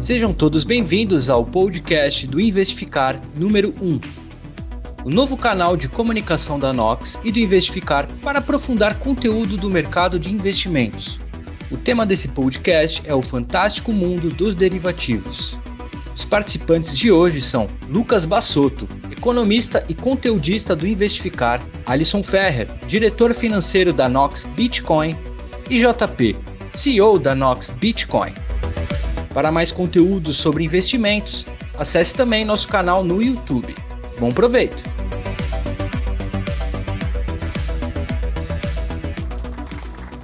Sejam todos bem-vindos ao podcast do Investificar número 1, o novo canal de comunicação da Nox e do Investificar para aprofundar conteúdo do mercado de investimentos. O tema desse podcast é o fantástico mundo dos derivativos. Os participantes de hoje são Lucas Bassotto, economista e conteudista do Investificar, Alisson Ferrer, diretor financeiro da Nox Bitcoin, e JP, CEO da Nox Bitcoin. Para mais conteúdo sobre investimentos, acesse também nosso canal no YouTube. Bom proveito!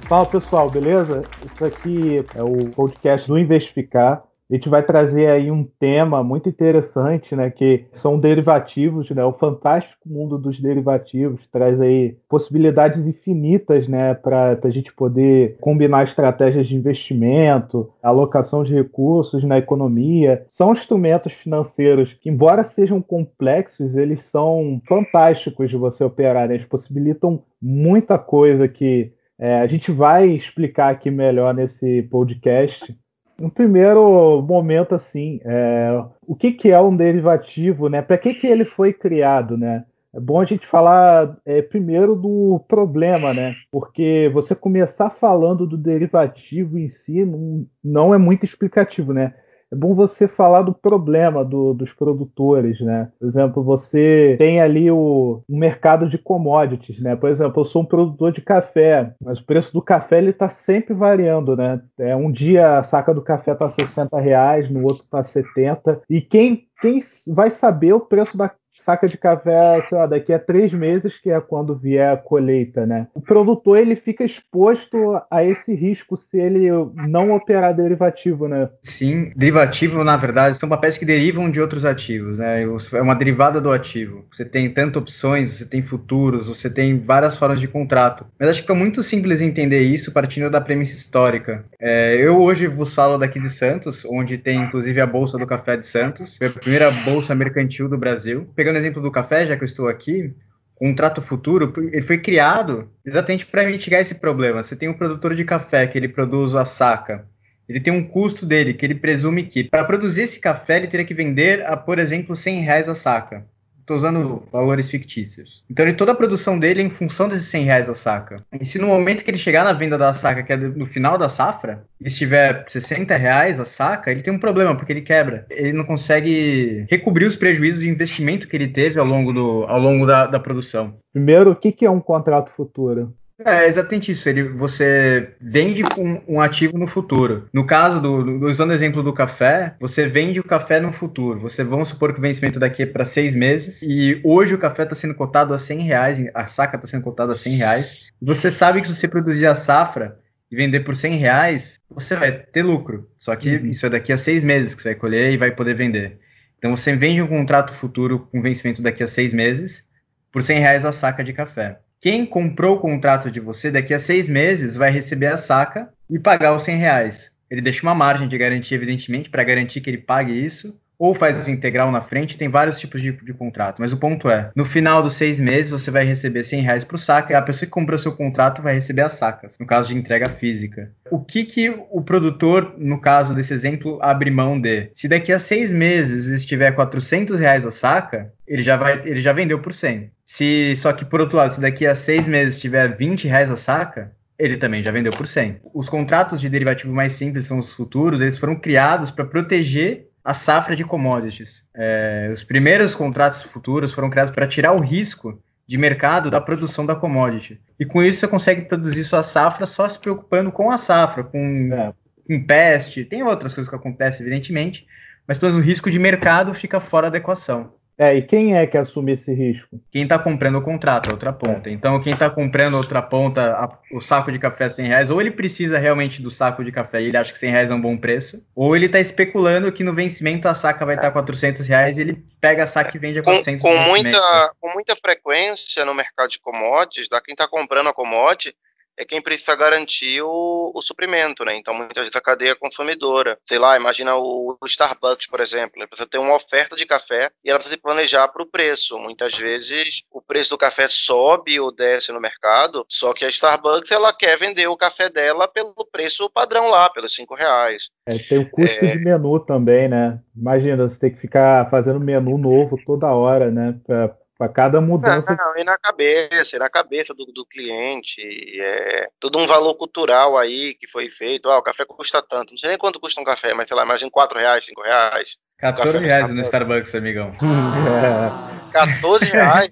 Fala pessoal, beleza? Isso aqui é o podcast do Investificar. A gente vai trazer aí um tema muito interessante, né, que são derivativos, né, o fantástico mundo dos derivativos traz aí possibilidades infinitas, né, para a gente poder combinar estratégias de investimento, alocação de recursos na economia. São instrumentos financeiros que, embora sejam complexos, eles são fantásticos de você operar, né? eles possibilitam muita coisa que é, a gente vai explicar aqui melhor nesse podcast um primeiro momento assim, é, o que, que é um derivativo, né? Para que, que ele foi criado, né? É bom a gente falar é, primeiro do problema, né? Porque você começar falando do derivativo em si não, não é muito explicativo, né? É bom você falar do problema do, dos produtores, né? Por exemplo, você tem ali o, o mercado de commodities, né? Por exemplo, eu sou um produtor de café, mas o preço do café ele está sempre variando, né? É, um dia a saca do café está 60 reais, no outro está 70. E quem, quem vai saber o preço da, saca de café, sei lá, daqui a três meses, que é quando vier a colheita, né? O produtor ele fica exposto a esse risco se ele não operar derivativo, né? Sim, derivativo, na verdade, são papéis que derivam de outros ativos, né? É uma derivada do ativo. Você tem tanto opções, você tem futuros, você tem várias formas de contrato. Mas acho que é muito simples entender isso partindo da premissa histórica. É, eu hoje vos falo daqui de Santos, onde tem inclusive a Bolsa do Café de Santos, foi a primeira bolsa mercantil do Brasil. Pegando exemplo do café, já que eu estou aqui, o contrato futuro, ele foi criado exatamente para mitigar esse problema. Você tem um produtor de café que ele produz a saca, ele tem um custo dele que ele presume que para produzir esse café ele teria que vender a, por exemplo, 100 reais a saca. Estou usando valores fictícios. Então, ele, toda a produção dele é em função desses 100 reais a saca. E se no momento que ele chegar na venda da saca, que é no final da safra, estiver 60 reais a saca, ele tem um problema, porque ele quebra. Ele não consegue recobrir os prejuízos de investimento que ele teve ao longo, do, ao longo da, da produção. Primeiro, o que, que é um contrato futuro? É exatamente isso. Ele, você vende um, um, ativo no futuro. No caso do, do, usando o exemplo do café, você vende o café no futuro. Você vamos supor que o vencimento daqui é para seis meses e hoje o café está sendo cotado a 100 reais, a saca está sendo cotada a 100 reais. Você sabe que se você produzir a safra e vender por 100 reais, você vai ter lucro. Só que uhum. isso é daqui a seis meses que você vai colher e vai poder vender. Então você vende um contrato futuro com vencimento daqui a seis meses por 100 reais a saca de café. Quem comprou o contrato de você daqui a seis meses vai receber a saca e pagar os 100 reais. Ele deixa uma margem de garantia, evidentemente, para garantir que ele pague isso, ou faz o integral na frente, tem vários tipos de, de, contrato. Mas o ponto é, no final dos seis meses, você vai receber 100 reais para o saca, e a pessoa que comprou seu contrato vai receber as sacas, no caso de entrega física. O que, que o produtor, no caso desse exemplo, abre mão de? Se daqui a seis meses estiver 400 reais a saca, ele já, vai, ele já vendeu por 100. Se, só que, por outro lado, se daqui a seis meses tiver 20 reais a saca, ele também já vendeu por 100. Os contratos de derivativo mais simples são os futuros, eles foram criados para proteger a safra de commodities. É, os primeiros contratos futuros foram criados para tirar o risco de mercado da produção da commodity. E com isso você consegue produzir sua safra só se preocupando com a safra, com, é. com peste, tem outras coisas que acontecem, evidentemente, mas pelo menos o risco de mercado fica fora da equação. É, e quem é que assume esse risco? Quem está comprando o contrato, a outra ponta. É. Então, quem está comprando a outra ponta, a, o saco de café a 100 reais, ou ele precisa realmente do saco de café e ele acha que 100 reais é um bom preço, ou ele está especulando que no vencimento a saca vai estar tá 400 reais e ele pega a saca e vende a 400 com, com muita Com muita frequência no mercado de commodities, da quem está comprando a commodity, é quem precisa garantir o, o suprimento, né? Então, muitas vezes a cadeia consumidora, sei lá, imagina o, o Starbucks, por exemplo, ele precisa ter uma oferta de café e ela precisa se planejar para o preço. Muitas vezes o preço do café sobe ou desce no mercado, só que a Starbucks ela quer vender o café dela pelo preço padrão lá, pelos cinco reais. É, tem o custo é... de menu também, né? Imagina, você tem que ficar fazendo menu novo toda hora, né? Pra para cada mudança. Não, não, e na cabeça, e na cabeça do, do cliente. É todo um valor cultural aí que foi feito. Ah, o café custa tanto. Não sei nem quanto custa um café, mas sei lá, imagina 4 reais, 5 reais. 14 reais no Starbucks, amigão. É. 14 reais?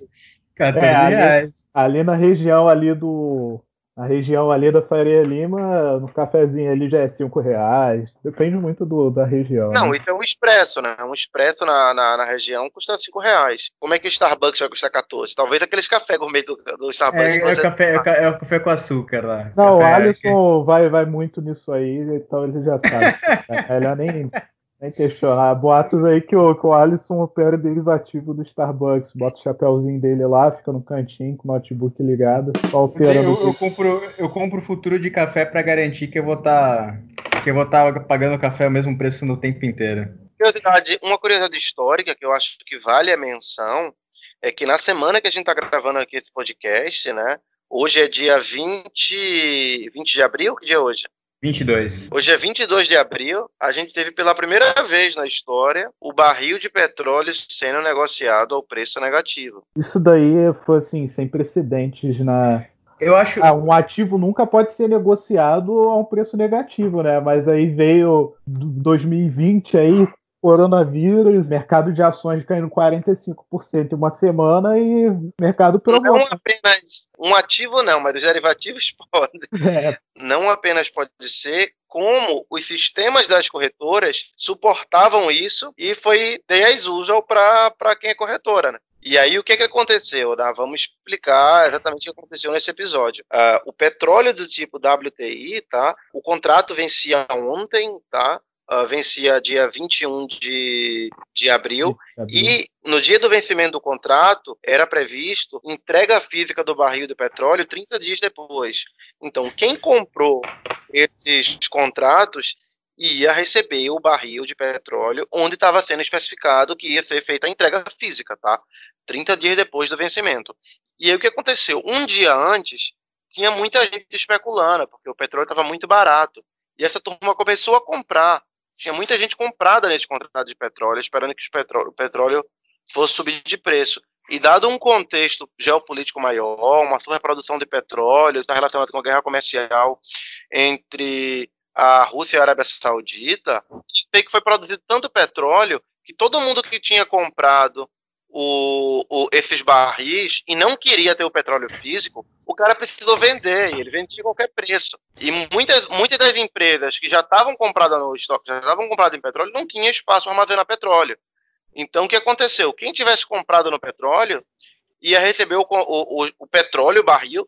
14 é, reais. Ali, ali na região ali do a região ali da Faria Lima, no cafezinho ali já é 5 reais. Depende muito do, da região. Não, né? isso é um expresso, né? Um expresso na, na, na, região custa 5 reais. Como é que o Starbucks vai custar 14? Talvez aqueles café gourmet do, do Starbucks. É, é, o café, é, é, o café com açúcar lá. Não, café, o Alisson é... vai, vai muito nisso aí, então ele já sabe. é, ele nem nem questionar. Boatos aí que o, que o Alisson opera derivativo do Starbucks. Bota o chapéuzinho dele lá, fica no cantinho com o notebook ligado. Só operando. Eu, eu, compro, eu compro futuro de café para garantir que eu vou estar. Tá, que eu vou estar tá pagando café ao mesmo preço no tempo inteiro. Curiosidade, uma curiosidade histórica que eu acho que vale a menção é que na semana que a gente está gravando aqui esse podcast, né? Hoje é dia 20, 20 de abril, que dia é hoje? 22. Hoje é 22 de abril. A gente teve pela primeira vez na história o barril de petróleo sendo negociado ao preço negativo. Isso daí foi assim, sem precedentes na. Eu acho. Ah, um ativo nunca pode ser negociado a um preço negativo, né? Mas aí veio 2020 aí coronavírus, mercado de ações caindo 45% em uma semana e mercado provou. Não apenas um ativo não, mas os derivativos podem. É. Não apenas pode ser, como os sistemas das corretoras suportavam isso e foi de as usual para quem é corretora, né? E aí, o que, que aconteceu? Né? Vamos explicar exatamente o que aconteceu nesse episódio. Uh, o petróleo do tipo WTI, tá? O contrato vencia ontem, tá? Uh, vencia dia 21 de, de abril, e no dia do vencimento do contrato era previsto entrega física do barril de petróleo 30 dias depois. Então, quem comprou esses contratos ia receber o barril de petróleo onde estava sendo especificado que ia ser feita a entrega física, tá? 30 dias depois do vencimento. E aí o que aconteceu? Um dia antes, tinha muita gente especulando, porque o petróleo estava muito barato. E essa turma começou a comprar tinha muita gente comprada nesse contrato de petróleo, esperando que o petróleo fosse subir de preço. E dado um contexto geopolítico maior, uma superprodução de petróleo, está relacionado com a guerra comercial entre a Rússia e a Arábia Saudita, sei que foi produzido tanto petróleo que todo mundo que tinha comprado o, o, esses barris e não queria ter o petróleo físico, o cara precisou vender e ele vendia a qualquer preço. E muitas, muitas das empresas que já estavam compradas no estoque, já estavam compradas em petróleo, não tinha espaço para armazenar petróleo. Então, o que aconteceu? Quem tivesse comprado no petróleo ia receber o, o, o petróleo, o barril,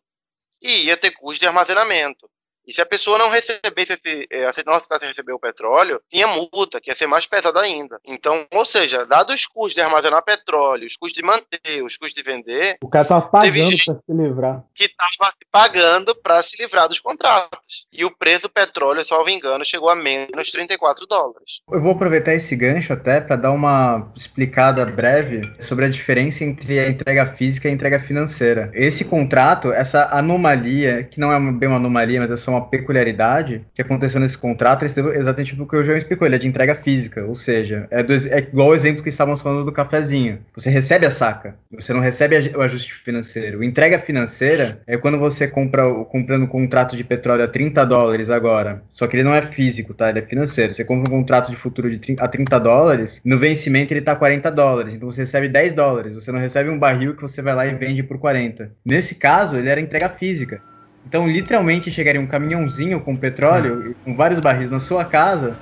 e ia ter custo de armazenamento. E se a pessoa não recebesse esse, eh, não aceitasse receber o petróleo, tinha multa, que ia ser mais pesada ainda. Então, ou seja, dados os custos de armazenar petróleo, os custos de manter, os custos de vender. O cara estava pagando para se livrar. Que estava pagando para se livrar dos contratos. E o preço do petróleo, salvo engano, chegou a menos 34 dólares. Eu vou aproveitar esse gancho até para dar uma explicada breve sobre a diferença entre a entrega física e a entrega financeira. Esse contrato, essa anomalia, que não é bem uma anomalia, mas é só uma uma peculiaridade que aconteceu nesse contrato, é exatamente o que o João explicou, ele é de entrega física, ou seja, é, do, é igual o exemplo que estávamos falando do cafezinho. Você recebe a saca, você não recebe o ajuste financeiro. Entrega financeira é quando você compra comprando um contrato de petróleo a 30 dólares agora, só que ele não é físico, tá? Ele é financeiro. Você compra um contrato de futuro de 30, a 30 dólares, no vencimento ele tá 40 dólares, então você recebe 10 dólares, você não recebe um barril que você vai lá e vende por 40. Nesse caso, ele era entrega física. Então, literalmente, chegaria um caminhãozinho com petróleo, com vários barris na sua casa,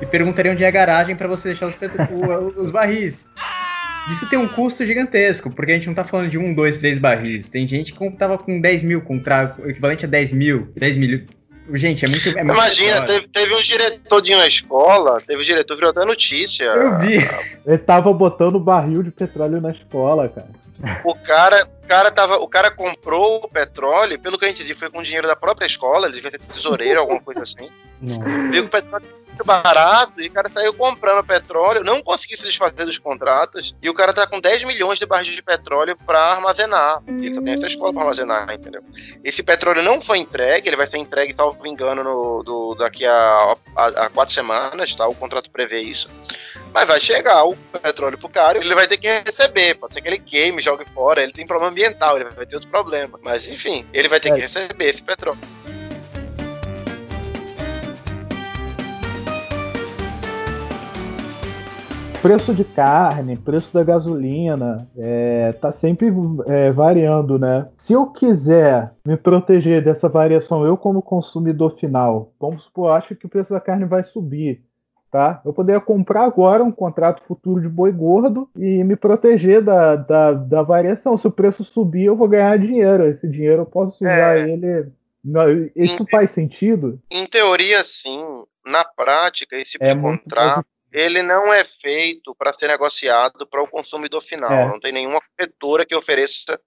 e perguntaria onde é a garagem para você deixar os, os barris. Isso tem um custo gigantesco, porque a gente não tá falando de um, dois, três barris. Tem gente que tava com 10 mil, com o equivalente a 10 mil, 10 mil. Gente, é muito. É muito Imagina, teve, teve, um diretor de uma escola, teve um diretor que virou até notícia. Eu vi. Ele tava botando barril de petróleo na escola, cara. o cara, o cara tava, o cara comprou o petróleo, pelo que a gente viu, foi com dinheiro da própria escola, ele devia ser tesoureiro, alguma coisa assim. Não. Viu que o petróleo muito barato e o cara saiu comprando petróleo, não conseguiu se desfazer dos contratos e o cara tá com 10 milhões de barris de petróleo para armazenar. Ele só tem essa escola para armazenar, entendeu? Esse petróleo não foi entregue, ele vai ser entregue, salvo engano, no, do, daqui a, a, a quatro semanas, tá? O contrato prevê isso. Mas vai chegar o petróleo pro cara ele vai ter que receber. Pode ser que ele queime, jogue fora, ele tem problema ambiental, ele vai ter outro problema. Mas enfim, ele vai ter é. que receber esse petróleo. Preço de carne, preço da gasolina, é, tá sempre é, variando, né? Se eu quiser me proteger dessa variação, eu como consumidor final, vamos supor, acho que o preço da carne vai subir, tá? Eu poderia comprar agora um contrato futuro de boi gordo e me proteger da, da, da variação. Se o preço subir, eu vou ganhar dinheiro. Esse dinheiro eu posso usar é. ele. Isso em, faz sentido? Em teoria, sim. Na prática, esse tipo é de contrato ele não é feito para ser negociado para o consumidor final. É. Não tem nenhuma corretora que ofereça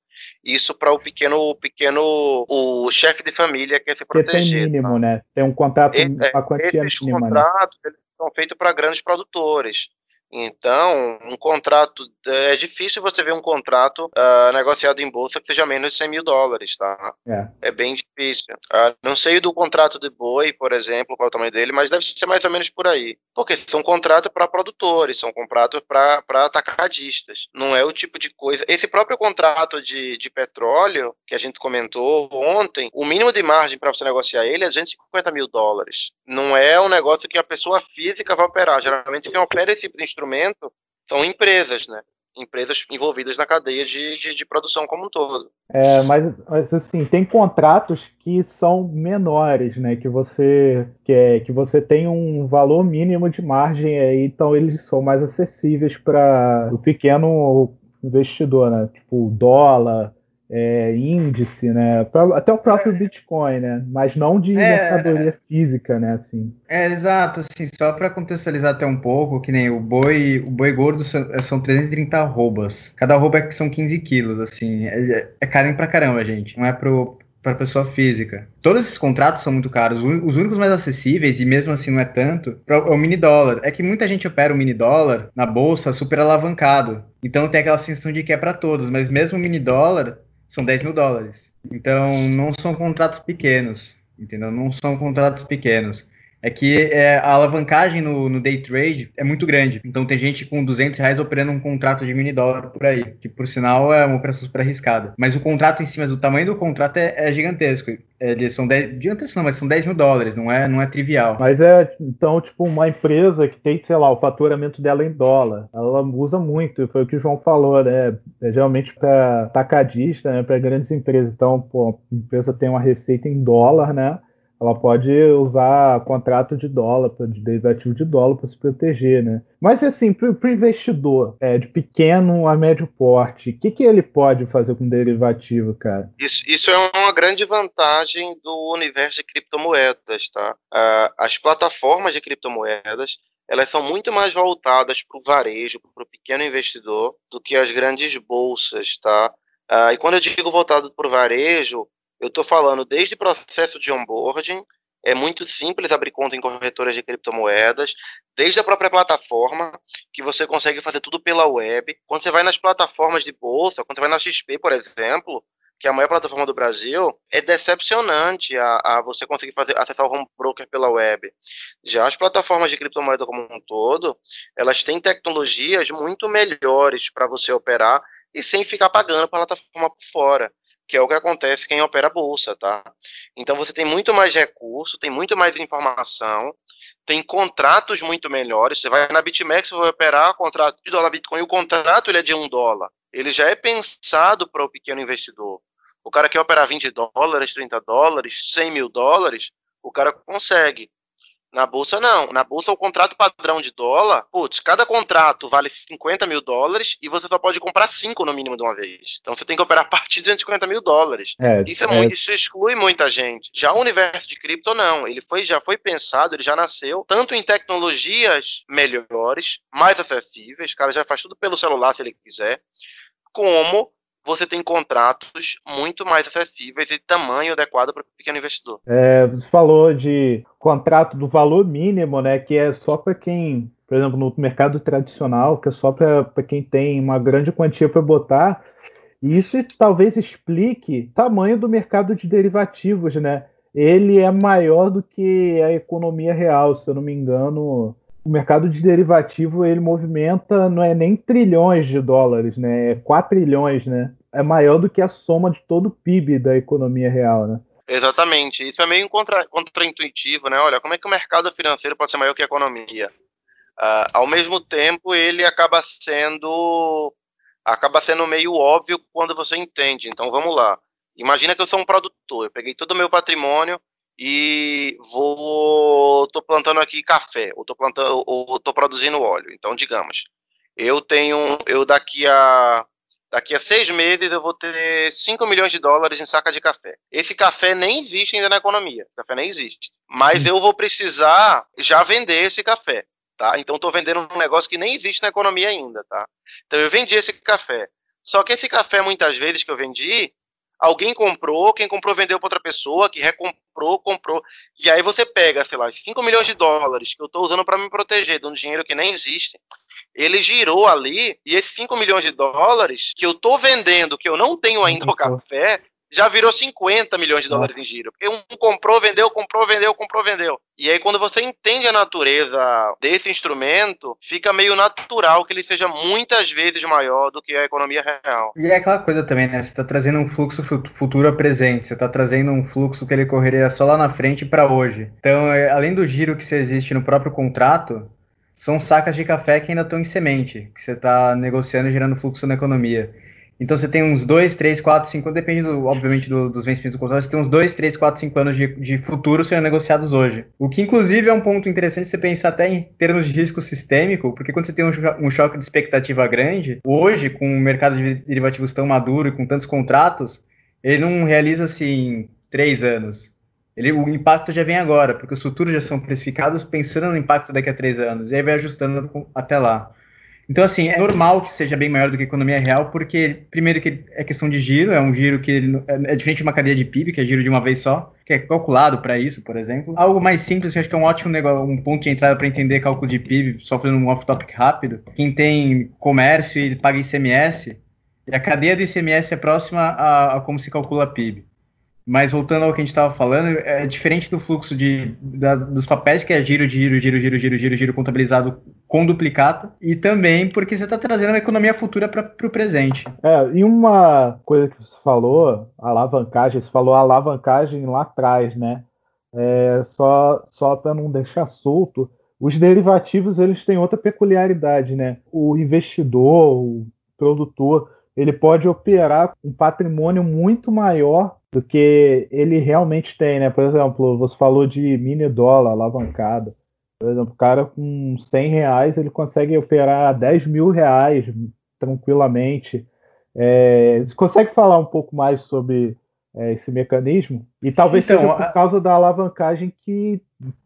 isso para o pequeno, o pequeno, o chefe de família que quer se proteger. tem mínimo, tá? né? Tem um contrato, Esse, uma quantia esses mínima. Né? contratos né? são feitos para grandes produtores. Então, um contrato. É difícil você ver um contrato uh, negociado em bolsa que seja menos de 100 mil dólares, tá? É, é bem difícil. Uh, não sei do contrato de boi, por exemplo, qual é o tamanho dele, mas deve ser mais ou menos por aí. Porque são contratos para produtores, são contratos para atacadistas. Não é o tipo de coisa. Esse próprio contrato de, de petróleo, que a gente comentou ontem, o mínimo de margem para você negociar ele é 250 mil dólares. Não é um negócio que a pessoa física vai operar. Geralmente, quem opera esse tipo de instrumento instrumento são empresas, né? Empresas envolvidas na cadeia de, de, de produção como um todo. É, mas, mas, assim, tem contratos que são menores, né? Que você que, é, que você tem um valor mínimo de margem aí, então eles são mais acessíveis para o pequeno investidor, né? Tipo dólar, é, índice, né? Até o próprio é, Bitcoin, né? Mas não de é, mercadoria física, né? Assim. É exato, assim, só para contextualizar até um pouco, que nem o boi, o boi gordo são, são 330 arrobas. Cada arroba é, são 15 quilos, assim. É, é carne pra caramba, gente. Não é pro, para pessoa física. Todos esses contratos são muito caros. Os únicos mais acessíveis, e mesmo assim não é tanto, é o mini dólar. É que muita gente opera o mini dólar na bolsa super alavancado. Então tem aquela sensação de que é para todos, mas mesmo o mini dólar são 10 mil dólares. Então, não são contratos pequenos, entendeu? Não são contratos pequenos é que é, a alavancagem no, no, day trade é muito grande. Então tem gente com 200 reais operando um contrato de mini dólar por aí, que por sinal é uma operação super arriscada. Mas o contrato em si, mas o tamanho do contrato é, é gigantesco. Eles são 10, gigantesco não, mas são 10 mil dólares, não é, não é trivial. Mas é, então, tipo, uma empresa que tem, sei lá, o faturamento dela em dólar, ela usa muito, foi o que o João falou, né? É geralmente para tacadista, né? para grandes empresas. Então, pô, a empresa tem uma receita em dólar, né? Ela pode usar contrato de dólar, de derivativo de dólar para se proteger, né? Mas assim, para o investidor é, de pequeno a médio porte, o que, que ele pode fazer com derivativo, cara? Isso, isso é uma grande vantagem do universo de criptomoedas, tá? Uh, as plataformas de criptomoedas elas são muito mais voltadas para o varejo, para o pequeno investidor, do que as grandes bolsas, tá? Uh, e quando eu digo voltado para o varejo, eu estou falando desde processo de onboarding, é muito simples abrir conta em corretoras de criptomoedas, desde a própria plataforma, que você consegue fazer tudo pela web. Quando você vai nas plataformas de bolsa, quando você vai na XP, por exemplo, que é a maior plataforma do Brasil, é decepcionante a, a, você conseguir fazer, acessar o home broker pela web. Já as plataformas de criptomoeda como um todo, elas têm tecnologias muito melhores para você operar e sem ficar pagando para a plataforma por fora que é o que acontece quem opera a bolsa, tá? Então você tem muito mais recurso, tem muito mais informação, tem contratos muito melhores. Você vai na BitMEX, você vai operar contrato de dólar Bitcoin, o contrato ele é de um dólar. Ele já é pensado para o pequeno investidor. O cara quer operar 20 dólares, 30 dólares, 100 mil dólares, o cara consegue. Na bolsa, não. Na bolsa, o contrato padrão de dólar, putz, cada contrato vale 50 mil dólares e você só pode comprar 5 no mínimo de uma vez. Então você tem que operar a partir de 250 mil dólares. É, isso, é, é... Muito, isso exclui muita gente. Já o universo de cripto, não. Ele foi, já foi pensado, ele já nasceu tanto em tecnologias melhores, mais acessíveis, o cara já faz tudo pelo celular se ele quiser, como você tem contratos muito mais acessíveis e tamanho adequado para o pequeno investidor. É, você falou de contrato do valor mínimo, né, que é só para quem, por exemplo, no mercado tradicional, que é só para quem tem uma grande quantia para botar. E isso talvez explique o tamanho do mercado de derivativos, né? Ele é maior do que a economia real, se eu não me engano o mercado de derivativo ele movimenta não é nem trilhões de dólares, né? É 4 trilhões, né? É maior do que a soma de todo o PIB da economia real, né? Exatamente. Isso é meio contra, contraintuitivo, né? Olha, como é que o mercado financeiro pode ser maior que a economia? Uh, ao mesmo tempo, ele acaba sendo acaba sendo meio óbvio quando você entende. Então, vamos lá. Imagina que eu sou um produtor. Eu peguei todo o meu patrimônio, e vou tô plantando aqui café, ou tô plantando ou tô produzindo óleo. Então, digamos, eu tenho eu daqui a daqui a seis meses eu vou ter 5 milhões de dólares em saca de café. Esse café nem existe ainda na economia, o café nem existe. Mas eu vou precisar já vender esse café, tá? Então estou vendendo um negócio que nem existe na economia ainda, tá? Então eu vendi esse café. Só que esse café, muitas vezes que eu vendi, alguém comprou, quem comprou vendeu para outra pessoa, que recomprou, comprou. E aí você pega, sei lá, 5 milhões de dólares que eu estou usando para me proteger de um dinheiro que nem existe. Ele girou ali, e esses 5 milhões de dólares que eu estou vendendo, que eu não tenho ainda o café, já virou 50 milhões de dólares em giro. Porque um comprou, vendeu, comprou, vendeu, comprou, vendeu. E aí, quando você entende a natureza desse instrumento, fica meio natural que ele seja muitas vezes maior do que a economia real. E é aquela coisa também, né? Você está trazendo um fluxo futuro a presente, você está trazendo um fluxo que ele correria só lá na frente para hoje. Então, é, além do giro que existe no próprio contrato, são sacas de café que ainda estão em semente, que você está negociando e gerando fluxo na economia. Então você tem uns 2, 3, 4, 5, depende, do, obviamente, do, dos vencimentos do contrato, você tem uns 2, 3, 4, 5 anos de, de futuro sendo negociados hoje. O que, inclusive, é um ponto interessante você pensar até em termos de risco sistêmico, porque quando você tem um, um choque de expectativa grande, hoje, com o mercado de derivativos tão maduro e com tantos contratos, ele não realiza-se em 3 anos. Ele, o impacto já vem agora, porque os futuros já são precificados pensando no impacto daqui a três anos, e aí vai ajustando até lá. Então, assim, é normal que seja bem maior do que a economia real, porque, primeiro, que é questão de giro, é um giro que é, é diferente de uma cadeia de PIB, que é giro de uma vez só, que é calculado para isso, por exemplo. Algo mais simples, acho que é um ótimo negócio, um ponto de entrada para entender cálculo de PIB, só fazendo um off-topic rápido. Quem tem comércio e paga ICMS, e a cadeia do ICMS é próxima a, a como se calcula PIB. Mas voltando ao que a gente estava falando, é diferente do fluxo de, da, dos papéis, que é giro, giro, giro, giro, giro, giro, giro, contabilizado com duplicata, e também porque você está trazendo a economia futura para o presente. É, e uma coisa que você falou, alavancagem, você falou alavancagem lá atrás, né? É, só só para não deixar solto, os derivativos eles têm outra peculiaridade, né? O investidor, o produtor, ele pode operar um patrimônio muito maior do que ele realmente tem, né? Por exemplo, você falou de mini dólar alavancada. Por exemplo, o cara com 100 reais ele consegue operar 10 mil reais tranquilamente. É, você consegue falar um pouco mais sobre é, esse mecanismo? E talvez então, seja por a... causa da alavancagem que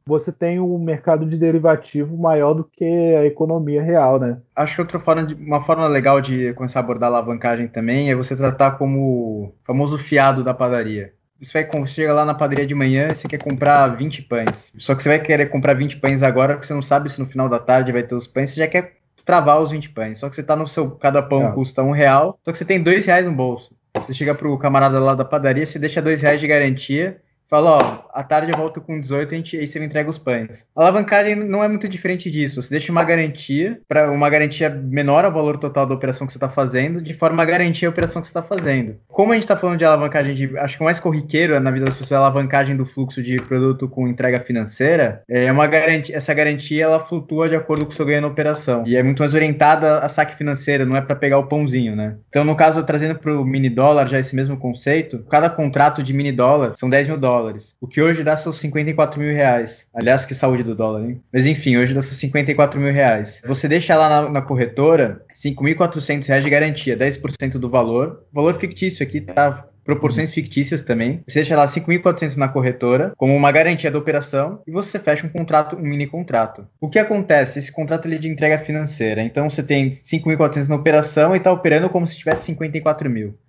você tem um mercado de derivativo maior do que a economia real, né? Acho que outra forma de, uma forma legal de começar a abordar a alavancagem também é você tratar como o famoso fiado da padaria. Você vai você chega lá na padaria de manhã e você quer comprar 20 pães. Só que você vai querer comprar 20 pães agora porque você não sabe se no final da tarde vai ter os pães, você já quer travar os 20 pães. Só que você tá no seu. Cada pão é. custa um real, só que você tem dois reais no bolso. Você chega pro camarada lá da padaria, você deixa dois reais de garantia Fala, ó, à tarde eu volto com 18 e aí você me entrega os pães. A alavancagem não é muito diferente disso. Você deixa uma garantia, para uma garantia menor ao valor total da operação que você está fazendo, de forma a garantir a operação que você está fazendo. Como a gente está falando de alavancagem, de, acho que o mais corriqueiro na vida das pessoas é a alavancagem do fluxo de produto com entrega financeira, é uma garantia, essa garantia ela flutua de acordo com o seu ganho na operação. E é muito mais orientada a saque financeiro, não é para pegar o pãozinho, né? Então, no caso, trazendo para o mini dólar já esse mesmo conceito, cada contrato de mini dólar são 10 mil dólares. O que hoje dá seus 54 mil reais. Aliás, que saúde do dólar, hein? Mas enfim, hoje dá seus 54 mil reais. Você deixa lá na, na corretora 5.400 reais de garantia, 10% do valor. Valor fictício aqui tá proporções fictícias também. Você deixa lá 5.400 na corretora, como uma garantia da operação, e você fecha um contrato, um mini contrato. O que acontece? Esse contrato ele é de entrega financeira. Então você tem 5.400 na operação e está operando como se tivesse 54 mil.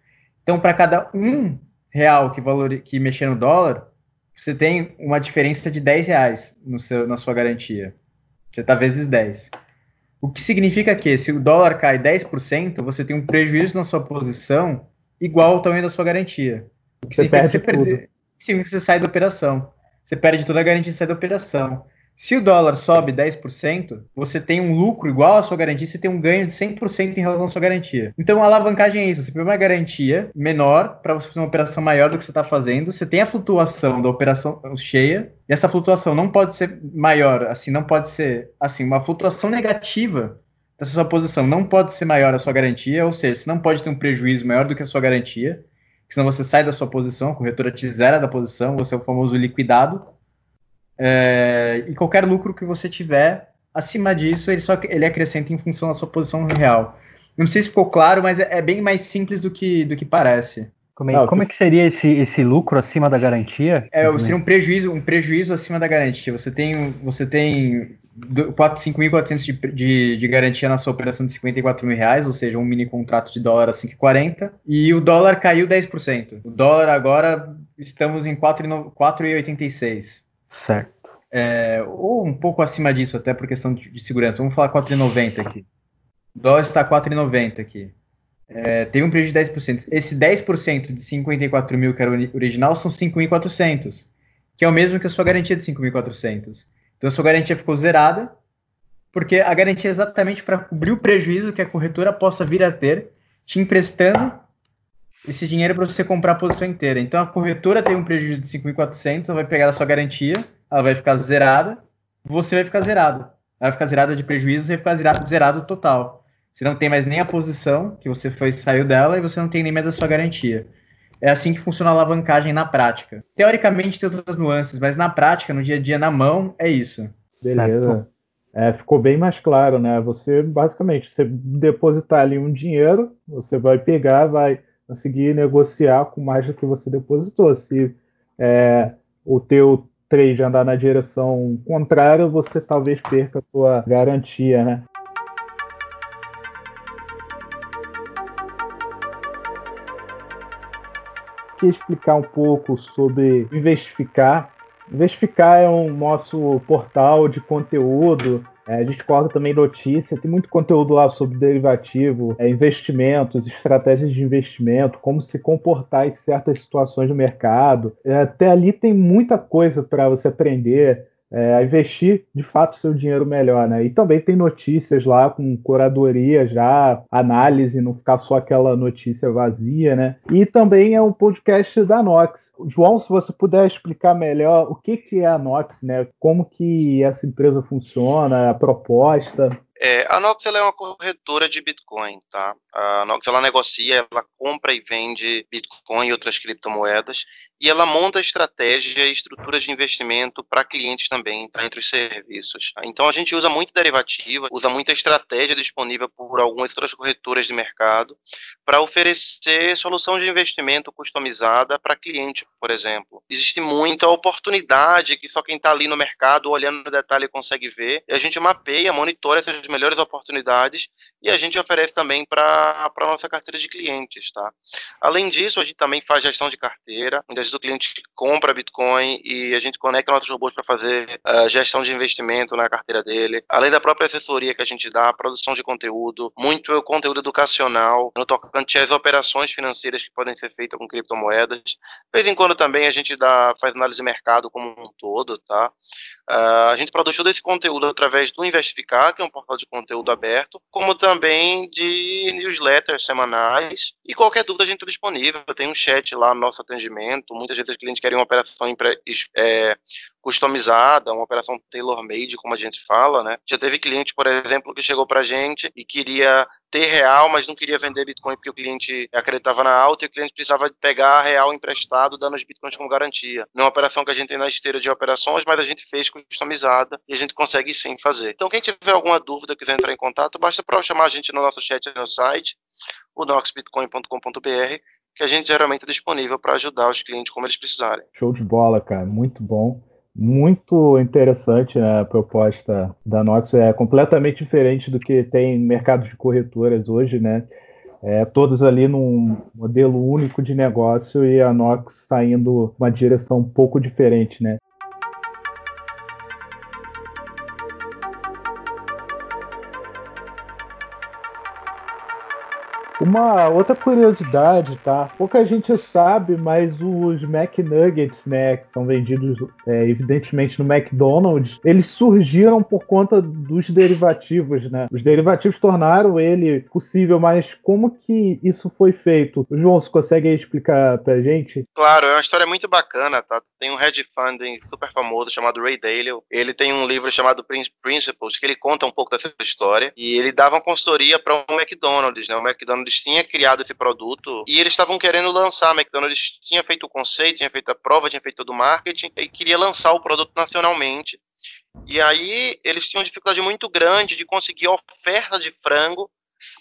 Então, para cada um real que, valor, que mexer no dólar, você tem uma diferença de 10 reais no seu, na sua garantia. Você está vezes 10. O que significa que, se o dólar cai 10%, você tem um prejuízo na sua posição igual ao tamanho da sua garantia. O que você perde você perder, significa que você sai da operação. Você perde toda a garantia e sai da operação. Se o dólar sobe 10%, você tem um lucro igual à sua garantia, você tem um ganho de 100% em relação à sua garantia. Então a alavancagem é isso, você põe uma garantia menor para você fazer uma operação maior do que você está fazendo, você tem a flutuação da operação cheia, e essa flutuação não pode ser maior, assim, não pode ser, assim, uma flutuação negativa dessa sua posição não pode ser maior a sua garantia, ou seja, você não pode ter um prejuízo maior do que a sua garantia, senão você sai da sua posição, a corretora te zera da posição, você é o famoso liquidado, é, e qualquer lucro que você tiver acima disso, ele só ele acrescenta em função da sua posição real. Não sei se ficou claro, mas é, é bem mais simples do que, do que parece. Como é, como é que seria esse, esse lucro acima da garantia? É, seria um prejuízo, um prejuízo acima da garantia. Você tem, você tem 5.400 de, de, de garantia na sua operação de 54 mil reais, ou seja, um mini contrato de dólar a 5,40, e o dólar caiu 10%. O dólar agora estamos em 4,86. Certo. É, ou um pouco acima disso, até por questão de, de segurança. Vamos falar 4,90 aqui. O dólar está 4,90 aqui. É, teve um prejuízo de 10%. Esse 10% de 54 mil que era original são 5.400, que é o mesmo que a sua garantia de 5.400. Então a sua garantia ficou zerada, porque a garantia é exatamente para cobrir o prejuízo que a corretora possa vir a ter, te emprestando esse dinheiro para você comprar a posição inteira. Então a corretora tem um prejuízo de 5.400, ela vai pegar a sua garantia, ela vai ficar zerada, você vai ficar zerado. Ela vai ficar zerada de prejuízo e vai ficar zerado, zerado total. Você não tem mais nem a posição que você foi saiu dela e você não tem nem mais a sua garantia. É assim que funciona a alavancagem na prática. Teoricamente tem outras nuances, mas na prática, no dia a dia, na mão, é isso. Beleza. É, ficou bem mais claro, né? Você, basicamente, você depositar ali um dinheiro, você vai pegar, vai conseguir negociar com mais do que você depositou. Se é, o teu trade andar na direção contrária, você talvez perca a sua garantia, né? Queria explicar um pouco sobre Investificar. Investificar é um nosso portal de conteúdo é, a gente coloca também notícia, tem muito conteúdo lá sobre derivativo, é, investimentos, estratégias de investimento, como se comportar em certas situações do mercado. É, até ali tem muita coisa para você aprender é, investir de fato seu dinheiro melhor, né? E também tem notícias lá com curadoria já, análise, não ficar só aquela notícia vazia, né? E também é um podcast da Nox. João, se você puder explicar melhor o que, que é a Nox, né? Como que essa empresa funciona, a proposta. É, a Nox é uma corretora de Bitcoin, tá? A Nox ela negocia, ela compra e vende Bitcoin e outras criptomoedas e ela monta estratégia e estruturas de investimento para clientes também, tá? entre os serviços. Então a gente usa muito derivativa, usa muita estratégia disponível por algumas outras corretoras de mercado para oferecer solução de investimento customizada para cliente, por exemplo. Existe muita oportunidade que só quem está ali no mercado olhando no detalhe consegue ver. E a gente mapeia, monitora essas melhores oportunidades e a gente oferece também para a nossa carteira de clientes, tá? Além disso, a gente também faz gestão de carteira, às vezes o cliente compra Bitcoin e a gente conecta nossos robôs para fazer uh, gestão de investimento na carteira dele. Além da própria assessoria que a gente dá, produção de conteúdo, muito conteúdo educacional, no tocante às operações financeiras que podem ser feitas com criptomoedas. De vez em quando também a gente dá, faz análise de mercado como um todo, tá? Uh, a gente produz todo esse conteúdo através do Investificar, que é um portal de conteúdo aberto, como também de newsletters semanais. E qualquer dúvida a gente está disponível. Tem um chat lá no nosso atendimento. Muitas vezes os clientes querem uma operação é, customizada, uma operação tailor-made, como a gente fala, né? Já teve cliente, por exemplo, que chegou para a gente e queria ter real, mas não queria vender Bitcoin porque o cliente acreditava na alta e o cliente precisava pegar real emprestado, dando os Bitcoins como garantia. Não é uma operação que a gente tem na esteira de operações, mas a gente fez customizada e a gente consegue sim fazer. Então, quem tiver alguma dúvida, quiser entrar em contato, basta para chamar a gente no nosso chat no site, o noxbitcoin.com.br, que a gente geralmente é disponível para ajudar os clientes como eles precisarem. Show de bola, cara. Muito bom muito interessante né, a proposta da Nox, é completamente diferente do que tem mercado de corretoras hoje, né? é, todos ali num modelo único de negócio e a Nox saindo uma direção um pouco diferente, né? Uma outra curiosidade, tá? Pouca gente sabe, mas os McNuggets, né, que são vendidos é, evidentemente no McDonald's, eles surgiram por conta dos derivativos, né? Os derivativos tornaram ele possível, mas como que isso foi feito? João, você consegue explicar pra gente? Claro, é uma história muito bacana, tá? Tem um hedge funding super famoso chamado Ray Dalio. Ele tem um livro chamado Principles, que ele conta um pouco dessa história e ele dava uma consultoria para o McDonald's, né? O McDonald's Tinha criado esse produto e eles estavam querendo lançar. A McDonald's tinha feito o conceito, tinha feito a prova, tinha feito todo o marketing e queria lançar o produto nacionalmente. E aí eles tinham dificuldade muito grande de conseguir oferta de frango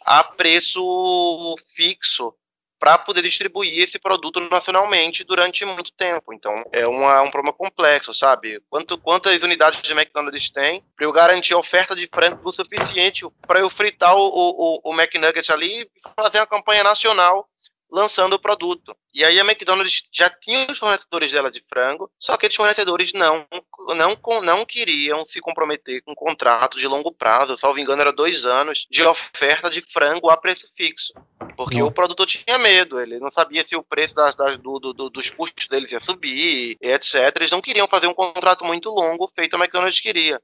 a preço fixo para poder distribuir esse produto nacionalmente durante muito tempo. Então, é uma, um problema complexo, sabe? Quanto, quantas unidades de McDonald's tem para eu garantir a oferta de frango o suficiente para eu fritar o, o, o McNuggets ali e fazer uma campanha nacional lançando o produto. E aí a McDonald's já tinha os fornecedores dela de frango, só que esses fornecedores não, não, não queriam se comprometer com um contrato de longo prazo, salvo engano era dois anos, de oferta de frango a preço fixo. Porque não. o produtor tinha medo, ele não sabia se o preço das, das, do, do, dos custos deles ia subir, etc. Eles não queriam fazer um contrato muito longo, feito a McDonald's queria.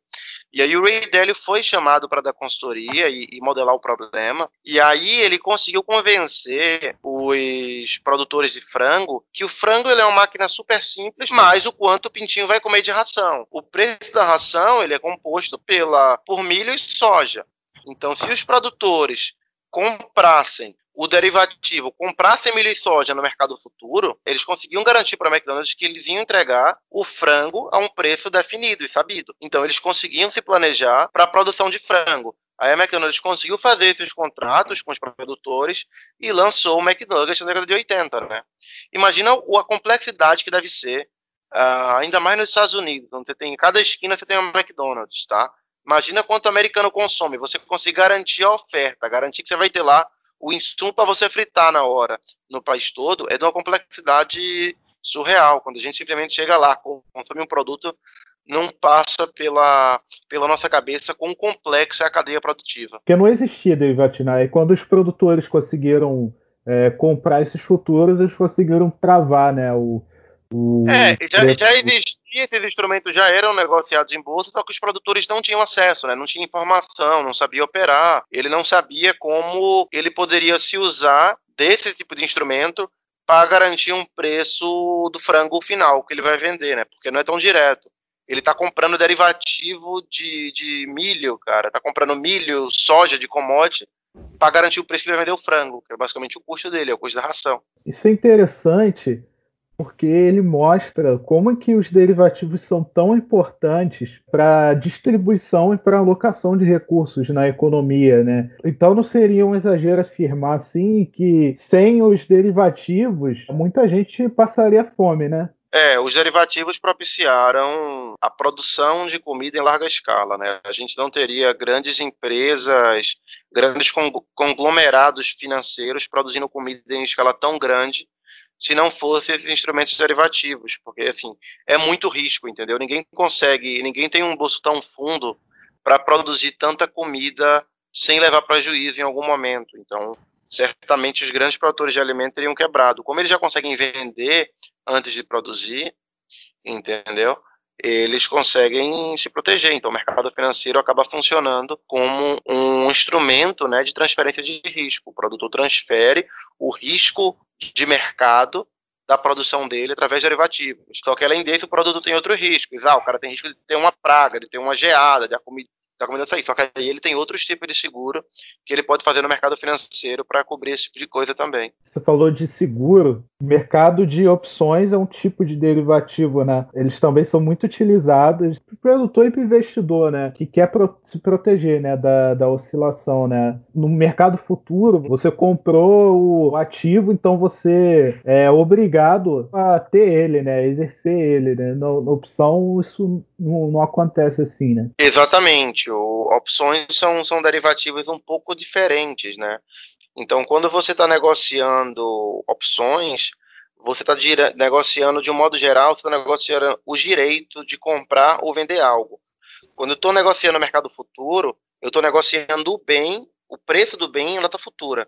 E aí o Ray Dalio foi chamado para dar consultoria e, e modelar o problema, e aí ele conseguiu convencer os produtores de frango que o frango ele é uma máquina super simples, mas o quanto o pintinho vai comer de ração. O preço da ração ele é composto pela por milho e soja. Então, se os produtores comprassem o derivativo, comprassem milho e soja no mercado futuro, eles conseguiam garantir para a McDonald's que eles iam entregar o frango a um preço definido e sabido. Então, eles conseguiam se planejar para a produção de frango. Aí a McDonald's conseguiu fazer esses contratos com os produtores e lançou o McNuggets na década de 80, né? Imagina a complexidade que deve ser, uh, ainda mais nos Estados Unidos, onde você tem, em cada esquina você tem um McDonald's, tá? Imagina quanto o americano consome, você conseguir garantir a oferta, garantir que você vai ter lá o insumo para você fritar na hora no país todo, é de uma complexidade surreal, quando a gente simplesmente chega lá, consome um produto não passa pela, pela nossa cabeça quão complexa é a cadeia produtiva. Porque não existia derivatina. E quando os produtores conseguiram é, comprar esses futuros, eles conseguiram travar né, o, o é, já, já existia, esses instrumentos já eram negociados em bolsa, só que os produtores não tinham acesso, né? não tinha informação, não sabia operar, ele não sabia como ele poderia se usar desse tipo de instrumento para garantir um preço do frango final que ele vai vender, né? Porque não é tão direto. Ele tá comprando derivativo de, de milho, cara. Tá comprando milho, soja de commodity para garantir o preço que ele vai vender o frango, que é basicamente o custo dele, é o custo da ração. Isso é interessante porque ele mostra como é que os derivativos são tão importantes para distribuição e para alocação de recursos na economia, né? Então não seria um exagero afirmar assim que sem os derivativos muita gente passaria fome, né? É, os derivativos propiciaram a produção de comida em larga escala, né? A gente não teria grandes empresas, grandes conglomerados financeiros produzindo comida em escala tão grande se não fosse esses instrumentos derivativos, porque assim, é muito risco, entendeu? Ninguém consegue, ninguém tem um bolso tão fundo para produzir tanta comida sem levar prejuízo em algum momento. Então, certamente os grandes produtores de alimento teriam quebrado. Como eles já conseguem vender antes de produzir, entendeu? Eles conseguem se proteger. Então, o mercado financeiro acaba funcionando como um instrumento né, de transferência de risco. O produtor transfere o risco de mercado da produção dele através de derivativos. Só que, além desse, o produto tem outros riscos. Ah, o cara tem risco de ter uma praga, de ter uma geada, de a comida da comunidade sair. Só que aí ele tem outros tipos de seguro que ele pode fazer no mercado financeiro para cobrir esse tipo de coisa também. Você falou de seguro. Mercado de opções é um tipo de derivativo, né? Eles também são muito utilizados para produtor e para investidor, né? Que quer pro se proteger, né? Da, da oscilação, né? No mercado futuro, você comprou o ativo, então você é obrigado a ter ele, né? Exercer ele, né? Na opção, isso não, não acontece assim, né? Exatamente. O, opções são, são derivativos um pouco diferentes, né? Então, quando você está negociando opções, você está negociando de um modo geral, você está negociando o direito de comprar ou vender algo. Quando eu estou negociando mercado futuro, eu estou negociando o bem, o preço do bem em data futura.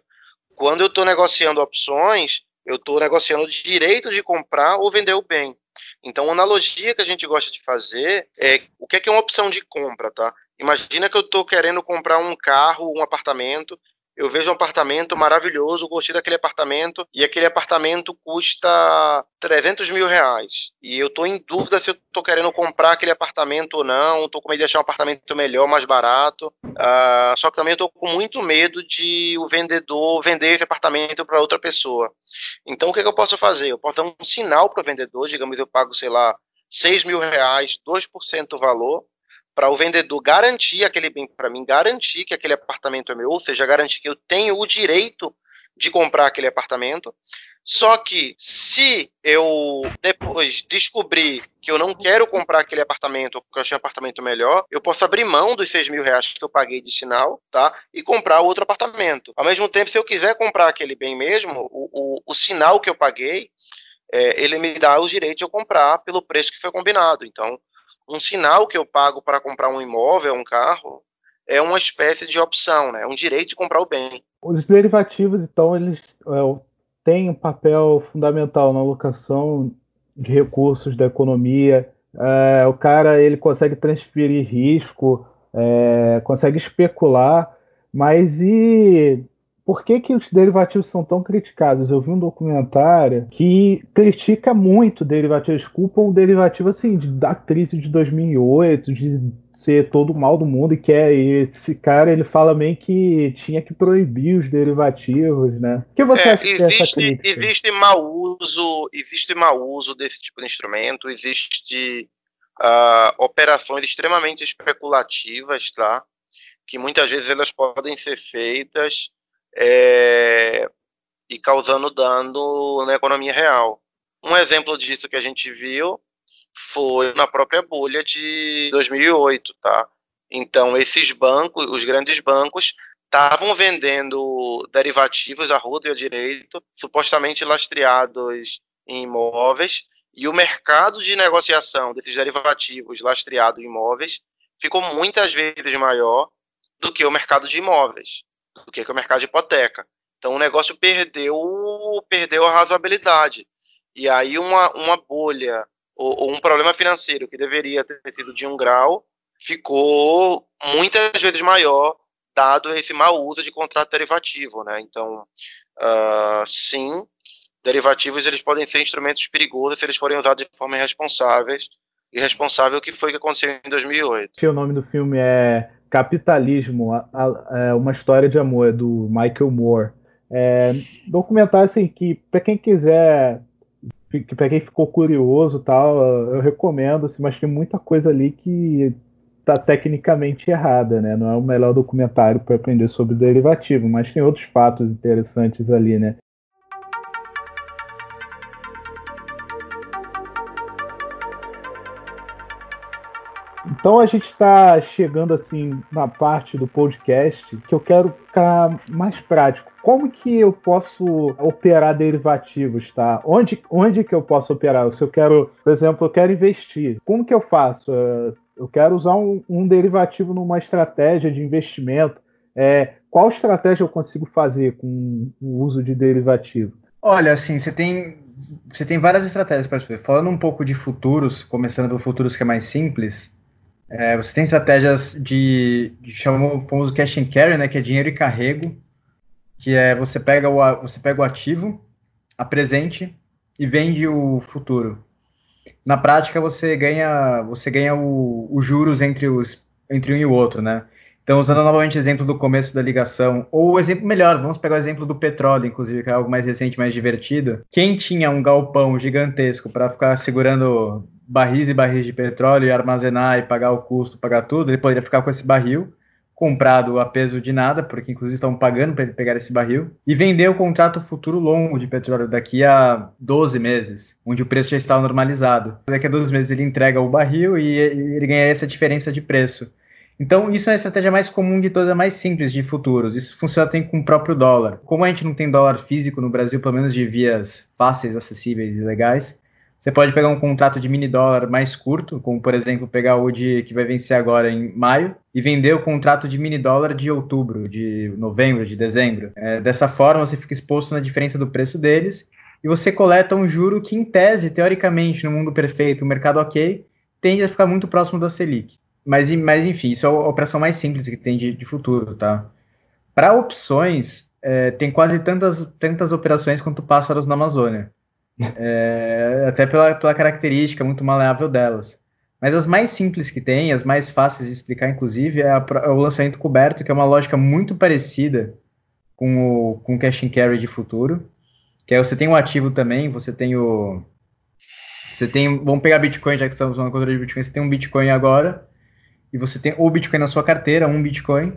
Quando eu estou negociando opções, eu estou negociando o direito de comprar ou vender o bem. Então, a analogia que a gente gosta de fazer é o que é, que é uma opção de compra, tá? Imagina que eu estou querendo comprar um carro, um apartamento, eu vejo um apartamento maravilhoso, gostei daquele apartamento, e aquele apartamento custa 300 mil reais. E eu estou em dúvida se eu estou querendo comprar aquele apartamento ou não, estou com medo de achar um apartamento melhor, mais barato. Uh, só que também estou com muito medo de o vendedor vender esse apartamento para outra pessoa. Então, o que, que, eu posso fazer? Eu posso dar um sinal para o vendedor, digamos, eu pago, sei lá, 6 mil reais, 2% do valor, para o vendedor garantir aquele bem para mim, garantir que aquele apartamento é meu, ou seja, garantir que eu tenho o direito de comprar aquele apartamento. Só que se eu depois descobrir que eu não quero comprar aquele apartamento, porque eu achei um apartamento melhor, eu posso abrir mão dos 6 mil reais que eu paguei de sinal, tá? E comprar outro apartamento. Ao mesmo tempo, se eu quiser comprar aquele bem mesmo, o, o, o sinal que eu paguei, é, ele me dá o direito de eu comprar pelo preço que foi combinado. Então, um sinal que eu pago para comprar um imóvel, um carro, é uma espécie de opção, né? É um direito de comprar o bem. Os derivativos, então, eles é, têm um papel fundamental na alocação de recursos da economia. É, o cara ele consegue transferir risco, é, consegue especular, mas e por que, que os derivativos são tão criticados? Eu vi um documentário que critica muito derivativos, culpam o derivativo assim, da crise de 2008, de ser todo o mal do mundo e quer e esse cara ele fala meio que tinha que proibir os derivativos, né? O que você é, acha existe, existe mau uso, existe mau uso desse tipo de instrumento, existe uh, operações extremamente especulativas, tá? Que muitas vezes elas podem ser feitas é, e causando dano na economia real. Um exemplo disso que a gente viu foi na própria bolha de 2008, tá? Então, esses bancos, os grandes bancos, estavam vendendo derivativos a rodo e a direito, supostamente lastreados em imóveis, e o mercado de negociação desses derivativos lastreados em imóveis ficou muitas vezes maior do que o mercado de imóveis do que, que o mercado de hipoteca. Então o negócio perdeu, perdeu a razoabilidade. E aí uma, uma bolha ou, ou um problema financeiro que deveria ter sido de um grau ficou muitas vezes maior dado esse mau uso de contrato derivativo, né? Então, uh, sim, derivativos eles podem ser instrumentos perigosos se eles forem usados de forma irresponsável. Irresponsável que foi o que aconteceu em 2008. O nome do filme é Capitalismo, a, a, é uma história de amor, é do Michael Moore. É, documentário assim que para quem quiser, para quem ficou curioso tal, eu recomendo, assim, mas tem muita coisa ali que está tecnicamente errada, né? Não é o melhor documentário para aprender sobre derivativo, mas tem outros fatos interessantes ali, né? Então a gente está chegando assim na parte do podcast que eu quero ficar mais prático. Como que eu posso operar derivativos, tá? Onde, onde que eu posso operar? Se eu quero, por exemplo, eu quero investir, como que eu faço? É, eu quero usar um, um derivativo numa estratégia de investimento. É, qual estratégia eu consigo fazer com o uso de derivativo? Olha, assim, você tem você tem várias estratégias para fazer. Falando um pouco de futuros, começando pelo futuros que é mais simples, é, você tem estratégias de, de chamamos famoso cash and carry, né, que é dinheiro e carrego, que é você pega o, você pega o ativo, a presente e vende o futuro. Na prática, você ganha você ganha o, os juros entre, os, entre um e o outro, né? Então, usando novamente o exemplo do começo da ligação, ou o exemplo melhor, vamos pegar o exemplo do petróleo, inclusive, que é algo mais recente, mais divertido. Quem tinha um galpão gigantesco para ficar segurando barris e barris de petróleo e armazenar e pagar o custo, pagar tudo, ele poderia ficar com esse barril comprado a peso de nada, porque inclusive estão pagando para ele pegar esse barril, e vender o contrato futuro longo de petróleo daqui a 12 meses, onde o preço já está normalizado. Daqui a 12 meses ele entrega o barril e ele ganha essa diferença de preço. Então, isso é a estratégia mais comum de todas, a mais simples de futuros. Isso funciona também com o próprio dólar. Como a gente não tem dólar físico no Brasil, pelo menos de vias fáceis, acessíveis e legais, você pode pegar um contrato de mini dólar mais curto, como por exemplo pegar o de que vai vencer agora em maio e vender o contrato de mini dólar de outubro, de novembro, de dezembro. É, dessa forma você fica exposto na diferença do preço deles e você coleta um juro que, em tese, teoricamente, no mundo perfeito, o mercado ok, tende a ficar muito próximo da Selic. Mas, mas enfim, isso é a operação mais simples que tem de, de futuro, tá? Para opções, é, tem quase tantas, tantas operações quanto pássaros na Amazônia. É, até pela, pela característica muito maleável delas. Mas as mais simples que tem, as mais fáceis de explicar, inclusive, é, a, é o lançamento coberto, que é uma lógica muito parecida com o, com o cash and carry de futuro que é você tem um ativo também, você tem o. Você tem. Vamos pegar Bitcoin, já que estamos falando controle de Bitcoin, você tem um Bitcoin agora, e você tem o Bitcoin na sua carteira, um Bitcoin,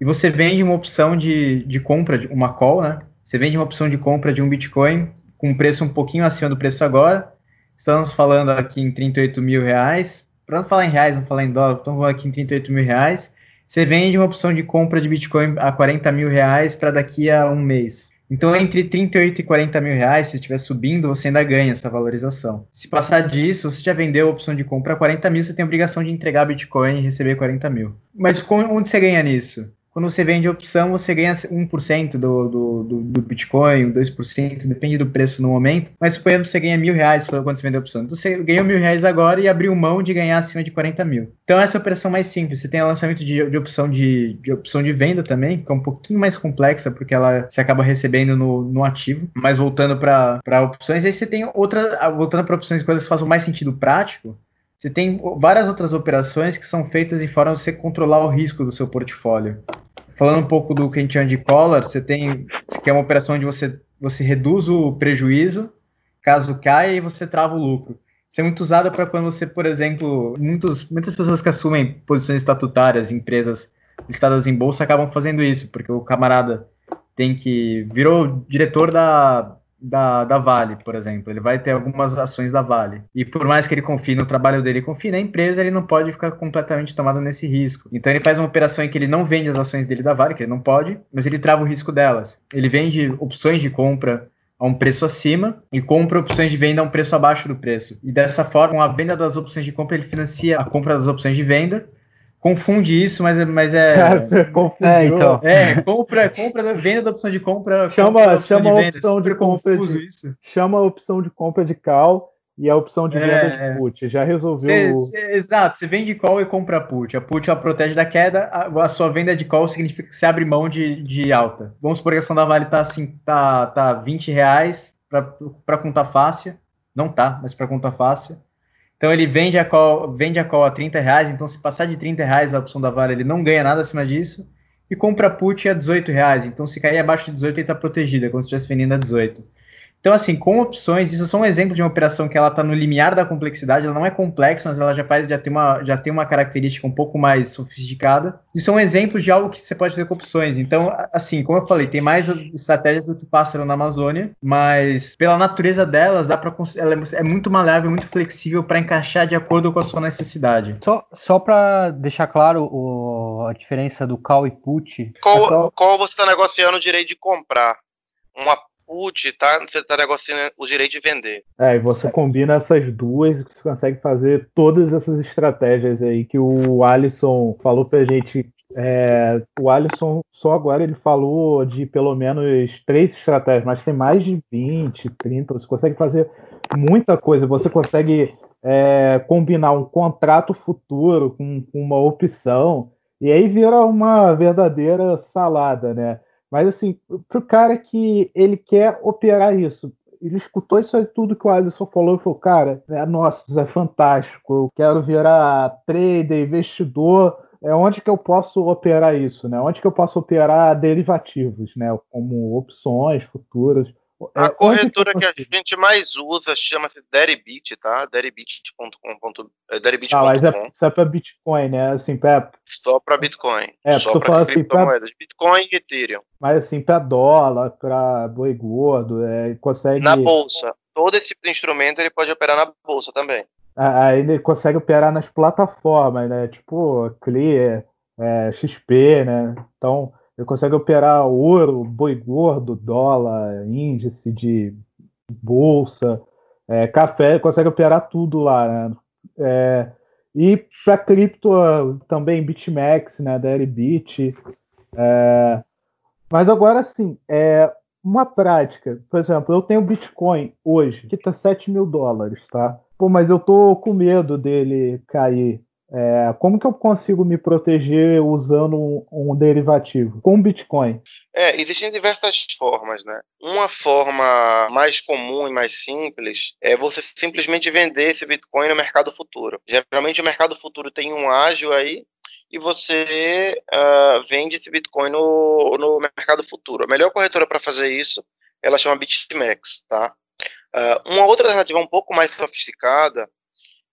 e você vende uma opção de, de compra, uma call, né? Você vende uma opção de compra de um Bitcoin com um preço um pouquinho acima do preço agora. Estamos falando aqui em 38 mil reais. Para não falar em reais, não falar em dólar, estamos falando aqui em 38 mil reais. Você vende uma opção de compra de Bitcoin a 40 mil reais para daqui a um mês. Então, entre 38 e 40 mil reais, se estiver subindo, você ainda ganha essa valorização. Se passar disso, você já vendeu a opção de compra a 40 mil, você tem a obrigação de entregar Bitcoin e receber 40 mil. Mas onde você ganha nisso? Quando você vende opção, você ganha 1% do, do, do, do Bitcoin, 2%, depende do preço no momento. Mas suponhamos que você ganha mil reais quando você vende opção. Então você ganhou mil reais agora e abriu mão de ganhar acima de 40 mil. Então essa é a operação mais simples. Você tem o lançamento de, de, opção, de, de opção de venda também, que é um pouquinho mais complexa, porque ela se acaba recebendo no, no ativo. Mas voltando para opções, aí você tem outra. Voltando para opções, coisas que fazem mais sentido prático. Você tem várias outras operações que são feitas de forma a você controlar o risco do seu portfólio falando um pouco do que a gente chama de collar, você tem que é uma operação onde você, você reduz o prejuízo caso caia e você trava o lucro. Isso é muito usado para quando você, por exemplo, muitos, muitas pessoas que assumem posições estatutárias, empresas listadas em bolsa, acabam fazendo isso, porque o camarada tem que virou diretor da da, da Vale, por exemplo. Ele vai ter algumas ações da Vale. E por mais que ele confie no trabalho dele, confie na empresa, ele não pode ficar completamente tomado nesse risco. Então ele faz uma operação em que ele não vende as ações dele da Vale, que ele não pode, mas ele trava o risco delas. Ele vende opções de compra a um preço acima e compra opções de venda a um preço abaixo do preço. E dessa forma, a venda das opções de compra, ele financia a compra das opções de venda confunde isso, mas, mas é. é, então. é, compra, compra, venda da opção de compra. Chama, chama a opção de, compra de, isso. Chama a opção de compra de call e a opção de venda é, de put. Já resolveu. Cê, cê, exato, você vende call e compra put. A put ela protege da queda, a, a, sua venda de call significa que você abre mão de, de alta. Vamos supor que a ação da Vale tá assim, tá, tá 20 reais para conta fácil. Não tá, mas para conta fácil. Então ele vende a call, vende a call a 30 reais, então se passar de 30 reais a opção da Vale, ele não ganha nada acima disso. E compra put a 18 reais, então se cair abaixo de 18 ele está protegido, é como se estivesse vendendo a 18. Então, assim, com opções, isso é só um exemplo de uma operação que ela está no limiar da complexidade, ela não é complexa, mas ela já faz, já tem uma, já tem uma característica um pouco mais sofisticada. Isso é um exemplo de algo que você pode fazer com opções. Então, assim, como eu falei, tem mais estratégias do que pássaro na Amazônia, mas pela natureza delas, dá para ela é, é muito maleável, muito flexível para encaixar de acordo com a sua necessidade. Só, só para deixar claro o, a diferença do call e put. Qual, qual você está negociando o direito de comprar? Uma put, tá? Você tá negociando o direito de vender. É, e você combina essas duas e você consegue fazer todas essas estratégias aí que o Alisson falou pra gente. É, o Alisson só agora ele falou de pelo menos três estratégias, mas tem mais de 20, 30. Você consegue fazer muita coisa. Você consegue é, combinar um contrato futuro com, com uma opção. E aí vira uma verdadeira salada, né? Mas assim, pro cara que ele quer operar isso, ele escutou isso aí tudo que o Alisson falou e falou, cara, é, nossa, isso é fantástico, eu quero virar trader, investidor, é onde que eu posso operar isso, né? Onde que eu posso operar derivativos, né? Como opções futuras. A é, corretora que, a gente mais usa chama-se Deribit, tá? Deribit.com. É, Deribit. Ah, mas é só para Bitcoin, né? Assim, pra... Só para Bitcoin. É, só para assim, criptomoedas. Pra... Bitcoin e Ethereum. Mas assim, para dólar, para boi gordo, é, consegue. Na bolsa. Todo esse tipo de instrumento ele pode operar na bolsa também. Aí ele consegue operar nas plataformas, né? Tipo, Clear, é, XP, né? Então, ele consegue operar ouro, boi gordo, dólar, índice de bolsa, é, café, consegue operar tudo lá, né? É, e para cripto também BitMEX, né, da. É, mas agora sim, é uma prática. Por exemplo, eu tenho Bitcoin hoje, que está 7 mil dólares, tá? Pô, mas eu tô com medo dele cair. É, como que eu consigo me proteger usando um, um, derivativo com Bitcoin? É, existem diversas formas, né? Uma forma mais comum e mais simples é você simplesmente vender esse Bitcoin no mercado futuro. Geralmente o mercado futuro tem um ágio aí e você uh, vende esse Bitcoin no, no mercado futuro. A melhor corretora para fazer isso, ela chama BitMEX, tá? Uh, uma outra alternativa um pouco mais sofisticada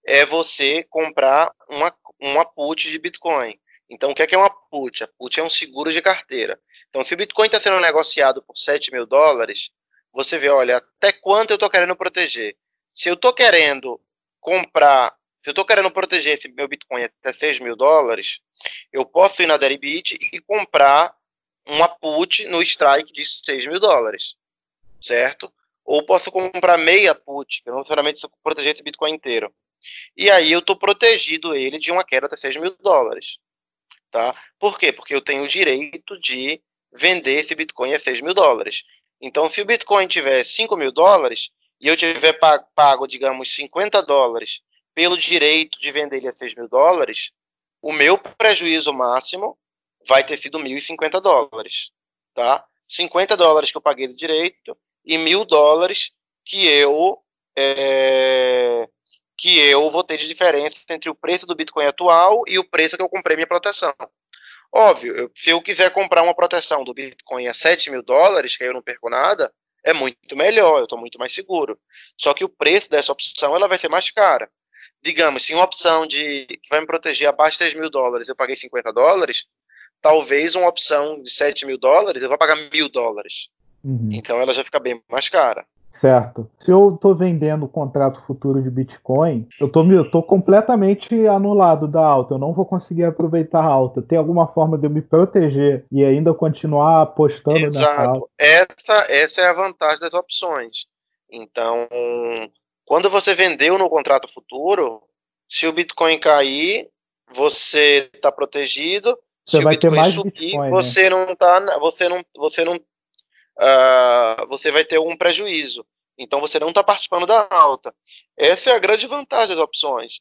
é você comprar uma, uma put de Bitcoin. Então, o que é, que é uma put? A put é um seguro de carteira. Então, se o Bitcoin está sendo negociado por 7 mil dólares, você vê, olha, até quanto eu estou querendo proteger. Se eu estou querendo comprar, se eu estou querendo proteger esse meu Bitcoin até 6 mil dólares, eu posso ir na Deribit e comprar uma put no strike de 6 mil dólares, certo? Ou posso comprar meia put, que não necessariamente proteger esse Bitcoin inteiro. E aí eu estou protegido ele de uma queda até 6 mil dólares. Tá? Por quê? Porque eu tenho o direito de vender esse Bitcoin a 6 mil dólares. Então, se o Bitcoin tiver 5 mil dólares e eu tiver pago, digamos, 50 dólares pelo direito de vender ele a 6 mil dólares, o meu prejuízo máximo vai ter sido 1.050 dólares. Tá? 50 dólares que eu paguei de direito e mil dólares que eu é, que eu vou ter de diferença entre o preço do Bitcoin atual e o preço que eu comprei minha proteção. Óbvio, se eu quiser comprar uma proteção do Bitcoin a 7 mil dólares, que aí eu não perco nada, é muito melhor, eu estou muito mais seguro. Só que o preço dessa opção ela vai ser mais cara. Digamos, se uma opção de que vai me proteger abaixo de 3 mil dólares, eu paguei 50 dólares, talvez uma opção de 7 mil dólares, eu vou pagar mil dólares. Uhum. Então ela já fica bem mais cara. Certo. Se eu estou vendendo o contrato futuro de Bitcoin, eu tô completamente anulado da alta. Eu não vou conseguir aproveitar a alta. Tem alguma forma de eu me proteger e ainda continuar apostando Exato. nessa alta? Essa, essa é a vantagem das opções. Então, quando você vendeu no contrato futuro, se o Bitcoin cair, você está protegido. Você se vai o Bitcoin ter mais subir, Bitcoin, você né? não tá, você não, você não uh, você vai ter um prejuízo. Então você não está participando da alta. Essa é a grande vantagem das opções.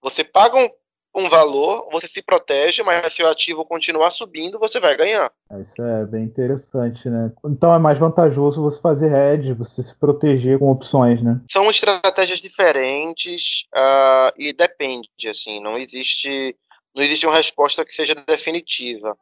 Você paga um, um, valor, você se protege, mas se o ativo continuar subindo, você vai ganhar. Isso é bem interessante, né? Então é mais vantajoso você fazer hedge, você se proteger com opções, né? São estratégias diferentes uh, e depende, assim, não existe, não existe uma resposta que seja definitiva.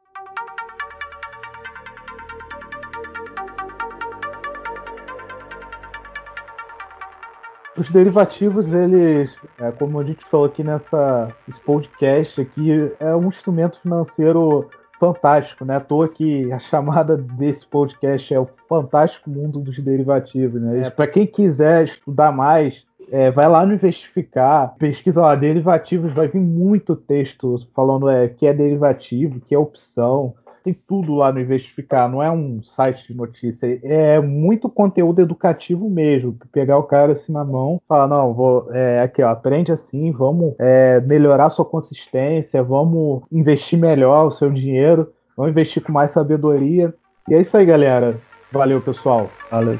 Os derivativos, eles, é, como a gente falou aqui nessa esse podcast aqui, é um instrumento financeiro fantástico, né? À toa que a chamada desse podcast é o fantástico mundo dos derivativos, né? É, Para quem quiser estudar mais, é, vai lá no Investificar, pesquisa lá, derivativos, vai vir muito texto falando é, que é derivativo, que é opção, tem tudo lá no Investificar, não é um site de notícia, é muito conteúdo educativo mesmo. Pegar o cara assim na mão, falar, não, vou, é, aqui, ó, aprende assim, vamos é, melhorar sua consistência, vamos investir melhor o seu dinheiro, vamos investir com mais sabedoria. E é isso aí, galera. Valeu, pessoal. Valeu.